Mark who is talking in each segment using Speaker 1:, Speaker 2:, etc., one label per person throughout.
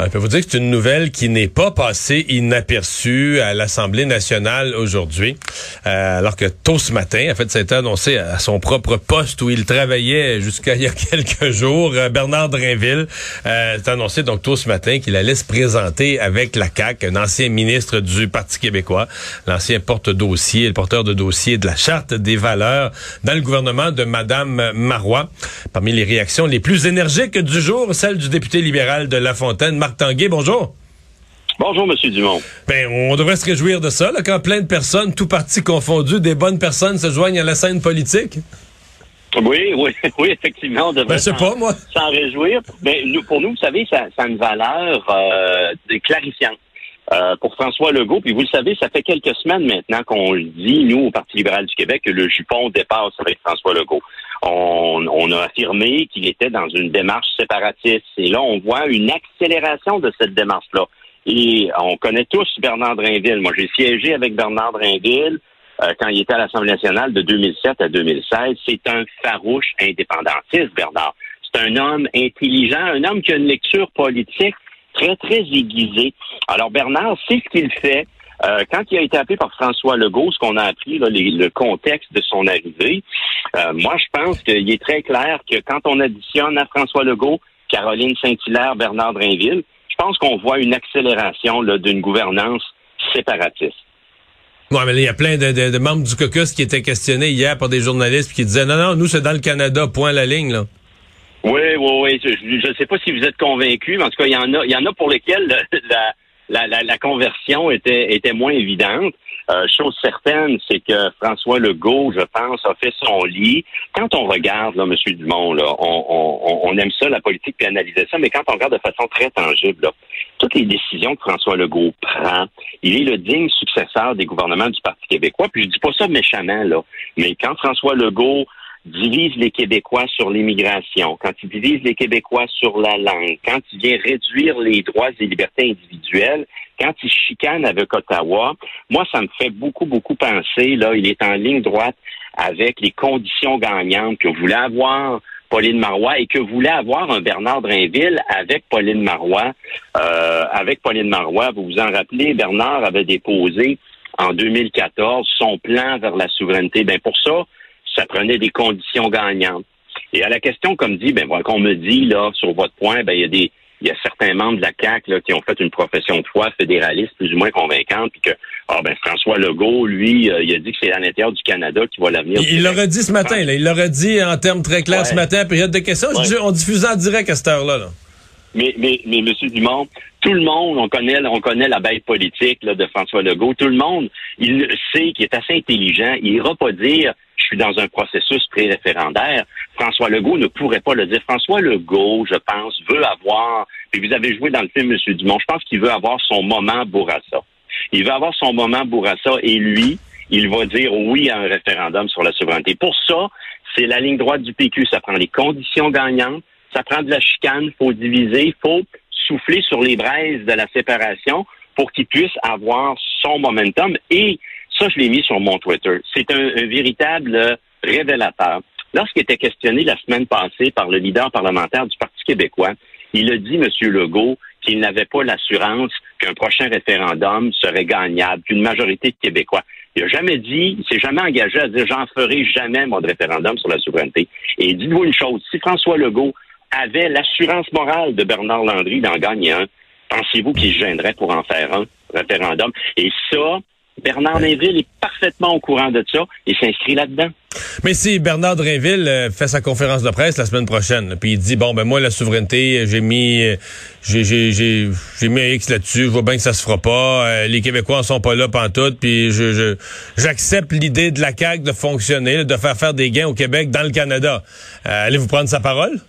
Speaker 1: Je peux vous dire que c'est une nouvelle qui n'est pas passée inaperçue à l'Assemblée nationale aujourd'hui, euh, alors que tôt ce matin, en fait, ça a été annoncé à son propre poste où il travaillait jusqu'à il y a quelques jours. Euh, Bernard Drinville euh, a annoncé donc tôt ce matin qu'il allait se présenter avec la CAQ, un ancien ministre du Parti québécois, l'ancien porte-dossier, le porteur de dossier de la Charte des valeurs dans le gouvernement de Madame Marois. Parmi les réactions les plus énergiques du jour, celle du député libéral de La Fontaine, Marc Tanguay, bonjour.
Speaker 2: Bonjour, Monsieur Dumont.
Speaker 1: Ben, on devrait se réjouir de ça, là, quand plein de personnes, tout parti confondu, des bonnes personnes se joignent à la scène politique.
Speaker 2: Oui, oui, oui, effectivement, on devrait
Speaker 1: ben, pas, moi.
Speaker 2: s'en réjouir. Mais ben, nous, pour nous, vous savez, ça, ça a une valeur euh, clarifiante. Euh, pour François Legault, puis vous le savez, ça fait quelques semaines maintenant qu'on le dit, nous, au Parti libéral du Québec, que le jupon dépasse avec François Legault. On, a affirmé qu'il était dans une démarche séparatiste. Et là, on voit une accélération de cette démarche-là. Et on connaît tous Bernard Drinville. Moi, j'ai siégé avec Bernard Drinville euh, quand il était à l'Assemblée nationale de 2007 à 2016. C'est un farouche indépendantiste, Bernard. C'est un homme intelligent, un homme qui a une lecture politique très, très aiguisé. Alors, Bernard, c'est ce qu'il fait. Euh, quand il a été appelé par François Legault, ce qu'on a appris, là, le contexte de son arrivée, euh, moi, je pense qu'il est très clair que quand on additionne à François Legault, Caroline Saint-Hilaire, Bernard Drinville, je pense qu'on voit une accélération d'une gouvernance séparatiste.
Speaker 1: Oui, mais il y a plein de, membres du caucus qui étaient questionnés hier par des journalistes qui disaient non, non, nous, c'est dans le Canada, point la ligne, là.
Speaker 2: Oui, oui, oui. Je ne sais pas si vous êtes convaincu, mais en tout cas, il y en a, il y en a pour lesquels la, la, la, conversion était, était moins évidente. Euh, chose certaine, c'est que François Legault, je pense, a fait son lit. Quand on regarde, là, M. Dumont, là, on, on, on aime ça, la politique, puis analyser ça, mais quand on regarde de façon très tangible, là, toutes les décisions que François Legault prend, il est le digne successeur des gouvernements du Parti québécois. Puis je dis pas ça méchamment, là, mais quand François Legault divise les Québécois sur l'immigration, quand il divise les Québécois sur la langue, quand il vient réduire les droits et libertés individuelles, quand il chicane avec Ottawa, moi, ça me fait beaucoup, beaucoup penser, là, il est en ligne droite avec les conditions gagnantes que voulait avoir Pauline Marois et que voulait avoir un Bernard Drinville avec Pauline Marois. Euh, avec Pauline Marois, vous vous en rappelez, Bernard avait déposé en 2014 son plan vers la souveraineté. Ben pour ça, ça prenait des conditions gagnantes. Et à la question, comme dit, ben, qu'on me dit, là, sur votre point, ben, il y a des, il y a certains membres de la CAQ là, qui ont fait une profession de foi fédéraliste plus ou moins convaincante, puis que ah ben François Legault, lui, euh, il a dit que c'est à l'intérieur du Canada qui va l'avenir.
Speaker 1: Il l'aurait dit ce matin, là. Il l'aurait dit en termes très clairs ce matin, période de questions. On diffusait en direct à cette heure-là. Là.
Speaker 2: Mais, mais, mais, M. Dumont, tout le monde, on connaît, on connaît la bête politique là, de François Legault. Tout le monde, il sait qu'il est assez intelligent. Il ira pas dire dans un processus pré-référendaire. François Legault ne pourrait pas le dire. François Legault, je pense, veut avoir, puis vous avez joué dans le film, M. Dumont, je pense qu'il veut avoir son moment Bourassa. Il veut avoir son moment Bourassa et lui, il va dire oui à un référendum sur la souveraineté. Pour ça, c'est la ligne droite du PQ. Ça prend les conditions gagnantes, ça prend de la chicane, il faut diviser, il faut souffler sur les braises de la séparation pour qu'il puisse avoir son momentum et je l'ai mis sur mon Twitter. C'est un, véritable révélateur. Lorsqu'il était questionné la semaine passée par le leader parlementaire du Parti québécois, il a dit, M. Legault, qu'il n'avait pas l'assurance qu'un prochain référendum serait gagnable, qu'une majorité de Québécois. Il n'a jamais dit, il s'est jamais engagé à dire j'en ferai jamais mon référendum sur la souveraineté. Et dites-vous une chose, si François Legault avait l'assurance morale de Bernard Landry d'en gagner un, pensez-vous qu'il gênerait pour en faire un référendum? Et ça, Bernard Drinville est parfaitement au courant de ça et s'inscrit là-dedans.
Speaker 1: Mais si Bernard Drinville euh, fait sa conférence de presse la semaine prochaine, puis il dit bon ben moi la souveraineté, j'ai mis euh, j'ai j'ai j'ai mis un X là-dessus, je vois bien que ça se fera pas, euh, les Québécois en sont pas là pantoute, puis je j'accepte l'idée de la CAQ de fonctionner, de faire faire des gains au Québec dans le Canada. Allez-vous prendre sa parole?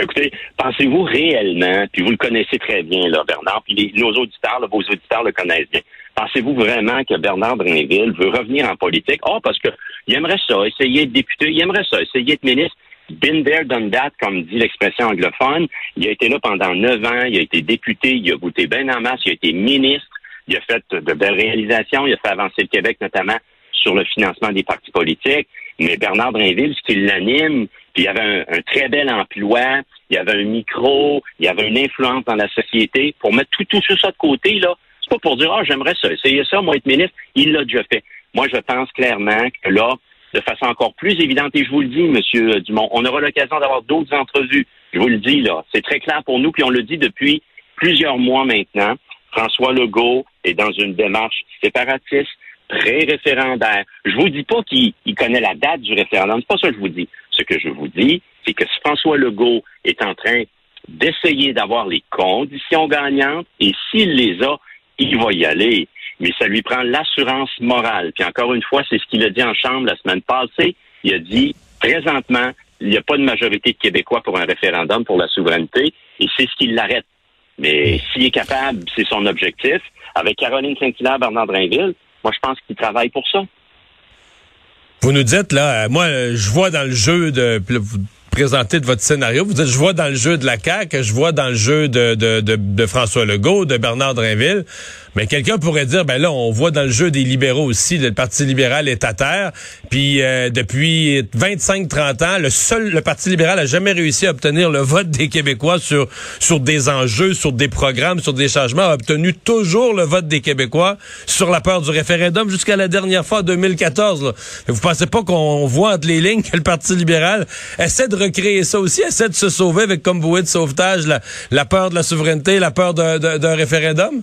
Speaker 2: Écoutez, pensez-vous réellement, puis vous le connaissez très bien, là, Bernard, puis nos auditeurs, vos auditeurs le connaissent bien. Pensez-vous vraiment que Bernard Drinville veut revenir en politique? Oh, parce que il aimerait ça, essayer de député, il aimerait ça, essayer d'être ministre. Been there, done that, comme dit l'expression anglophone. Il a été là pendant neuf ans, il a été député, il a goûté bien en masse, il a été ministre. Il a fait de belles réalisations. Il a fait avancer le Québec, notamment sur le financement des partis politiques. Mais Bernard Drinville, ce qui l'anime, puis il avait un, très bel emploi, il avait un micro, il avait une influence dans la société. Pour mettre tout, tout ça de côté, là, pour dire, ah, j'aimerais ça, essayer ça, moi, être ministre. Il l'a déjà fait. Moi, je pense clairement que là, de façon encore plus évidente, et je vous le dis, Monsieur Dumont, on aura l'occasion d'avoir d'autres entrevues. Je vous le dis, là. C'est très clair pour nous, puis on le dit depuis plusieurs mois maintenant. François Legault est dans une démarche séparatiste, très référendaire. Je vous dis pas qu'il connaît la date du référendum. C'est pas ça que je vous dis. Ce que je vous dis, c'est que François Legault est en train d'essayer d'avoir les conditions gagnantes et s'il les a, il va y aller. Mais ça lui prend l'assurance morale. Puis encore une fois, c'est ce qu'il a dit en Chambre la semaine passée. Il a dit, présentement, il n'y a pas de majorité de Québécois pour un référendum pour la souveraineté et c'est ce qui l'arrête. Mais s'il est capable, c'est son objectif. Avec Caroline Saint-Hilaire, Bernard Drinville, moi, je pense qu'il travaille pour ça.
Speaker 1: Vous nous dites, là, euh, moi, je vois dans le jeu de présenter de votre scénario. Vous dites, je vois dans le jeu de la CAQ, je vois dans le jeu de, de, de, de François Legault, de Bernard Drinville. Mais quelqu'un pourrait dire, ben là, on voit dans le jeu des libéraux aussi, le Parti libéral est à terre. Puis euh, depuis 25-30 ans, le seul, le Parti libéral a jamais réussi à obtenir le vote des Québécois sur sur des enjeux, sur des programmes, sur des changements, a obtenu toujours le vote des Québécois sur la peur du référendum jusqu'à la dernière fois, 2014. Là. Vous pensez pas qu'on voit entre les lignes que le Parti libéral essaie de recréer ça aussi, essaie de se sauver avec comme bouée de sauvetage la peur de la souveraineté, la peur d'un référendum?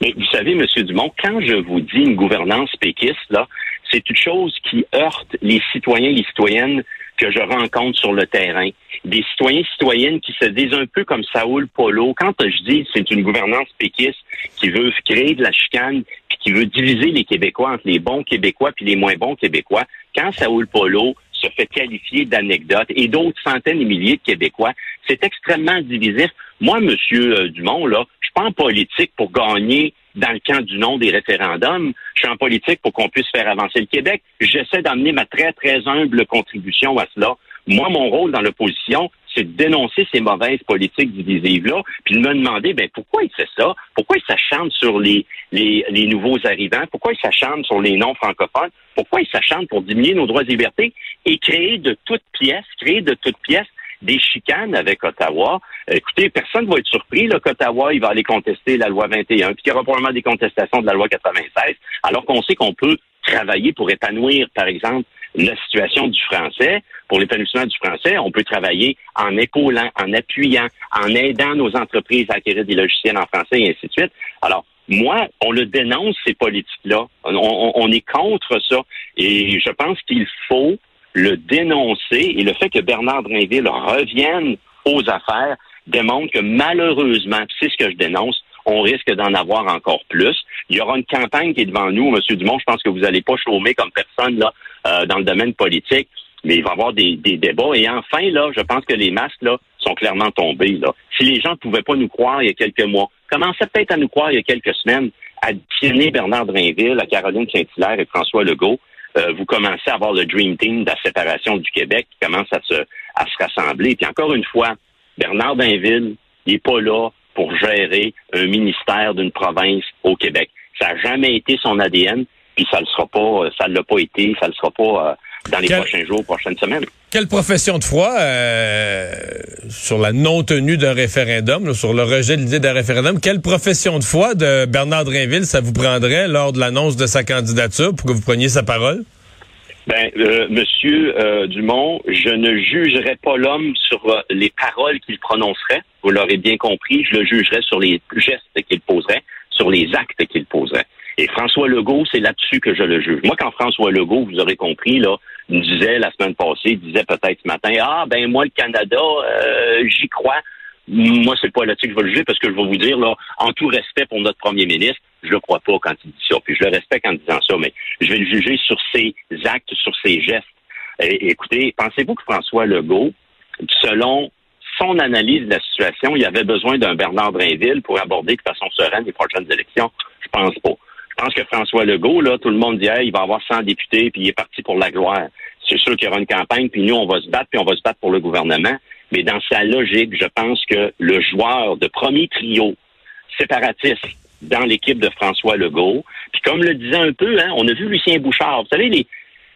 Speaker 2: Mais vous savez, M. Dumont, quand je vous dis une gouvernance péquiste, là, c'est une chose qui heurte les citoyens et les citoyennes que je rencontre sur le terrain. Des citoyens et citoyennes qui se disent un peu comme Saoul Polo. Quand je dis c'est une gouvernance péquiste qui veut créer de la chicane puis qui veut diviser les Québécois entre les bons Québécois puis les moins bons Québécois, quand Saoul Polo se fait qualifier d'anecdote et d'autres centaines et milliers de Québécois, c'est extrêmement divisif. Moi, Monsieur euh, Dumont, là, je suis pas en politique pour gagner dans le camp du nom des référendums. Je suis en politique pour qu'on puisse faire avancer le Québec. J'essaie d'amener ma très, très humble contribution à cela. Moi, mon rôle dans l'opposition, c'est de dénoncer ces mauvaises politiques divisives-là, puis de me demander, ben, pourquoi il fait ça? Pourquoi il s'acharne sur les, les, les, nouveaux arrivants? Pourquoi il s'acharne sur les non-francophones? Pourquoi il s'acharne pour diminuer nos droits et libertés et créer de toutes pièces, créer de toutes pièces des chicanes avec Ottawa. Euh, écoutez, personne ne va être surpris qu'Ottawa, il va aller contester la loi 21, puis qu'il y aura probablement des contestations de la loi 96, alors qu'on sait qu'on peut travailler pour épanouir, par exemple, la situation du français. Pour l'épanouissement du français, on peut travailler en épaulant, en appuyant, en aidant nos entreprises à acquérir des logiciels en français et ainsi de suite. Alors, moi, on le dénonce, ces politiques-là. On, on, est contre ça. Et je pense qu'il faut le dénoncer et le fait que Bernard Drinville revienne aux affaires démontre que malheureusement, c'est ce que je dénonce, on risque d'en avoir encore plus. Il y aura une campagne qui est devant nous, Monsieur Dumont. Je pense que vous n'allez pas chômer comme personne là euh, dans le domaine politique, mais il va y avoir des, débats. Et enfin, là, je pense que les masques là sont clairement tombés. Là. Si les gens ne pouvaient pas nous croire il y a quelques mois, commençaient peut-être à nous croire il y a quelques semaines, additionner Bernard Drinville, à Caroline Saint-Hilaire et François Legault, euh, vous commencez à avoir le Dream Team de la séparation du Québec qui commence à se, à se rassembler. Puis encore une fois, Bernard Dainville, il n'est pas là pour gérer un ministère d'une province au Québec. Ça n'a jamais été son ADN, puis ça ne sera pas, ça l'a pas été, ça ne le sera pas euh, dans les prochains jours, prochaines semaines.
Speaker 1: Quelle profession de foi euh, sur la non-tenue d'un référendum, sur le rejet de l'idée d'un référendum, quelle profession de foi de Bernard Drinville ça vous prendrait lors de l'annonce de sa candidature pour que vous preniez sa parole?
Speaker 2: Ben, euh, Monsieur euh, Dumont, je ne jugerai pas l'homme sur euh, les paroles qu'il prononcerait. Vous l'aurez bien compris, je le jugerai sur les gestes qu'il poserait, sur les actes qu'il poserait. Et François Legault, c'est là-dessus que je le juge. Moi, quand François Legault, vous aurez compris, là, disait la semaine passée, disait peut-être ce matin, ah ben moi le Canada, euh, j'y crois. Moi, c'est pas là-dessus que je vais le juger parce que je vais vous dire, en tout respect pour notre premier ministre, je le crois pas quand il dit ça. Puis je le respecte en disant ça, mais je vais le juger sur ses actes, sur ses gestes. écoutez, pensez-vous que François Legault, selon son analyse de la situation, il avait besoin d'un Bernard Drinville pour aborder de façon sereine les prochaines élections? Je pense pas. Je pense que François Legault, là, tout le monde dit, il va avoir 100 députés, puis il est parti pour la gloire. C'est sûr qu'il y aura une campagne, puis nous, on va se battre, puis on va se battre pour le gouvernement. Mais dans sa logique, je pense que le joueur de premier trio séparatiste dans l'équipe de François Legault. Puis comme le disait un peu, hein, on a vu Lucien Bouchard. Vous savez,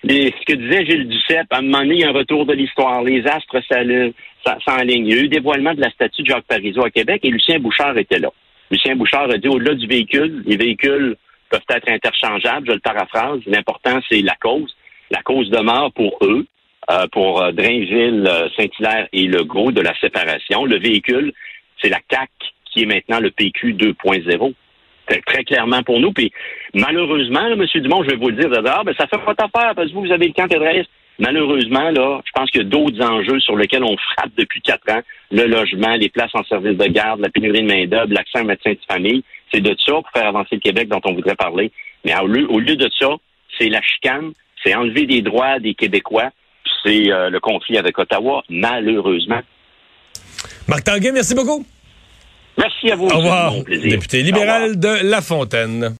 Speaker 2: les, ce que disait Gilles Duceppe, à un moment donné, il y a un retour de l'histoire. Les astres s'enlignent. Il y a eu dévoilement de la statue de Jacques Parizeau à Québec et Lucien Bouchard était là. Lucien Bouchard a dit, au-delà du véhicule, les véhicules peuvent être interchangeables, je le paraphrase. L'important, c'est la cause. La cause demeure pour eux, euh, pour euh, Drainville, euh, Saint-Hilaire et Legault de la séparation. Le véhicule, c'est la CAC qui est maintenant le PQ 2.0 très clairement pour nous. Puis malheureusement, M. Dumont, je vais vous le dire d'abord, ben, ça fait pas affaire parce que vous, vous avez le camp fédéraliste. Malheureusement, là, je pense qu'il y a d'autres enjeux sur lesquels on frappe depuis quatre ans. Le logement, les places en service de garde, la pénurie de main-d'œuvre, l'accès à un médecin de famille. C'est de ça pour faire avancer le Québec dont on voudrait parler. Mais au lieu, au lieu de ça, c'est la chicane, c'est enlever des droits des Québécois, c'est euh, le conflit avec Ottawa, malheureusement.
Speaker 1: Marc Tanguay, merci beaucoup.
Speaker 2: Merci à vous.
Speaker 1: Au revoir. Député libéral de La Fontaine.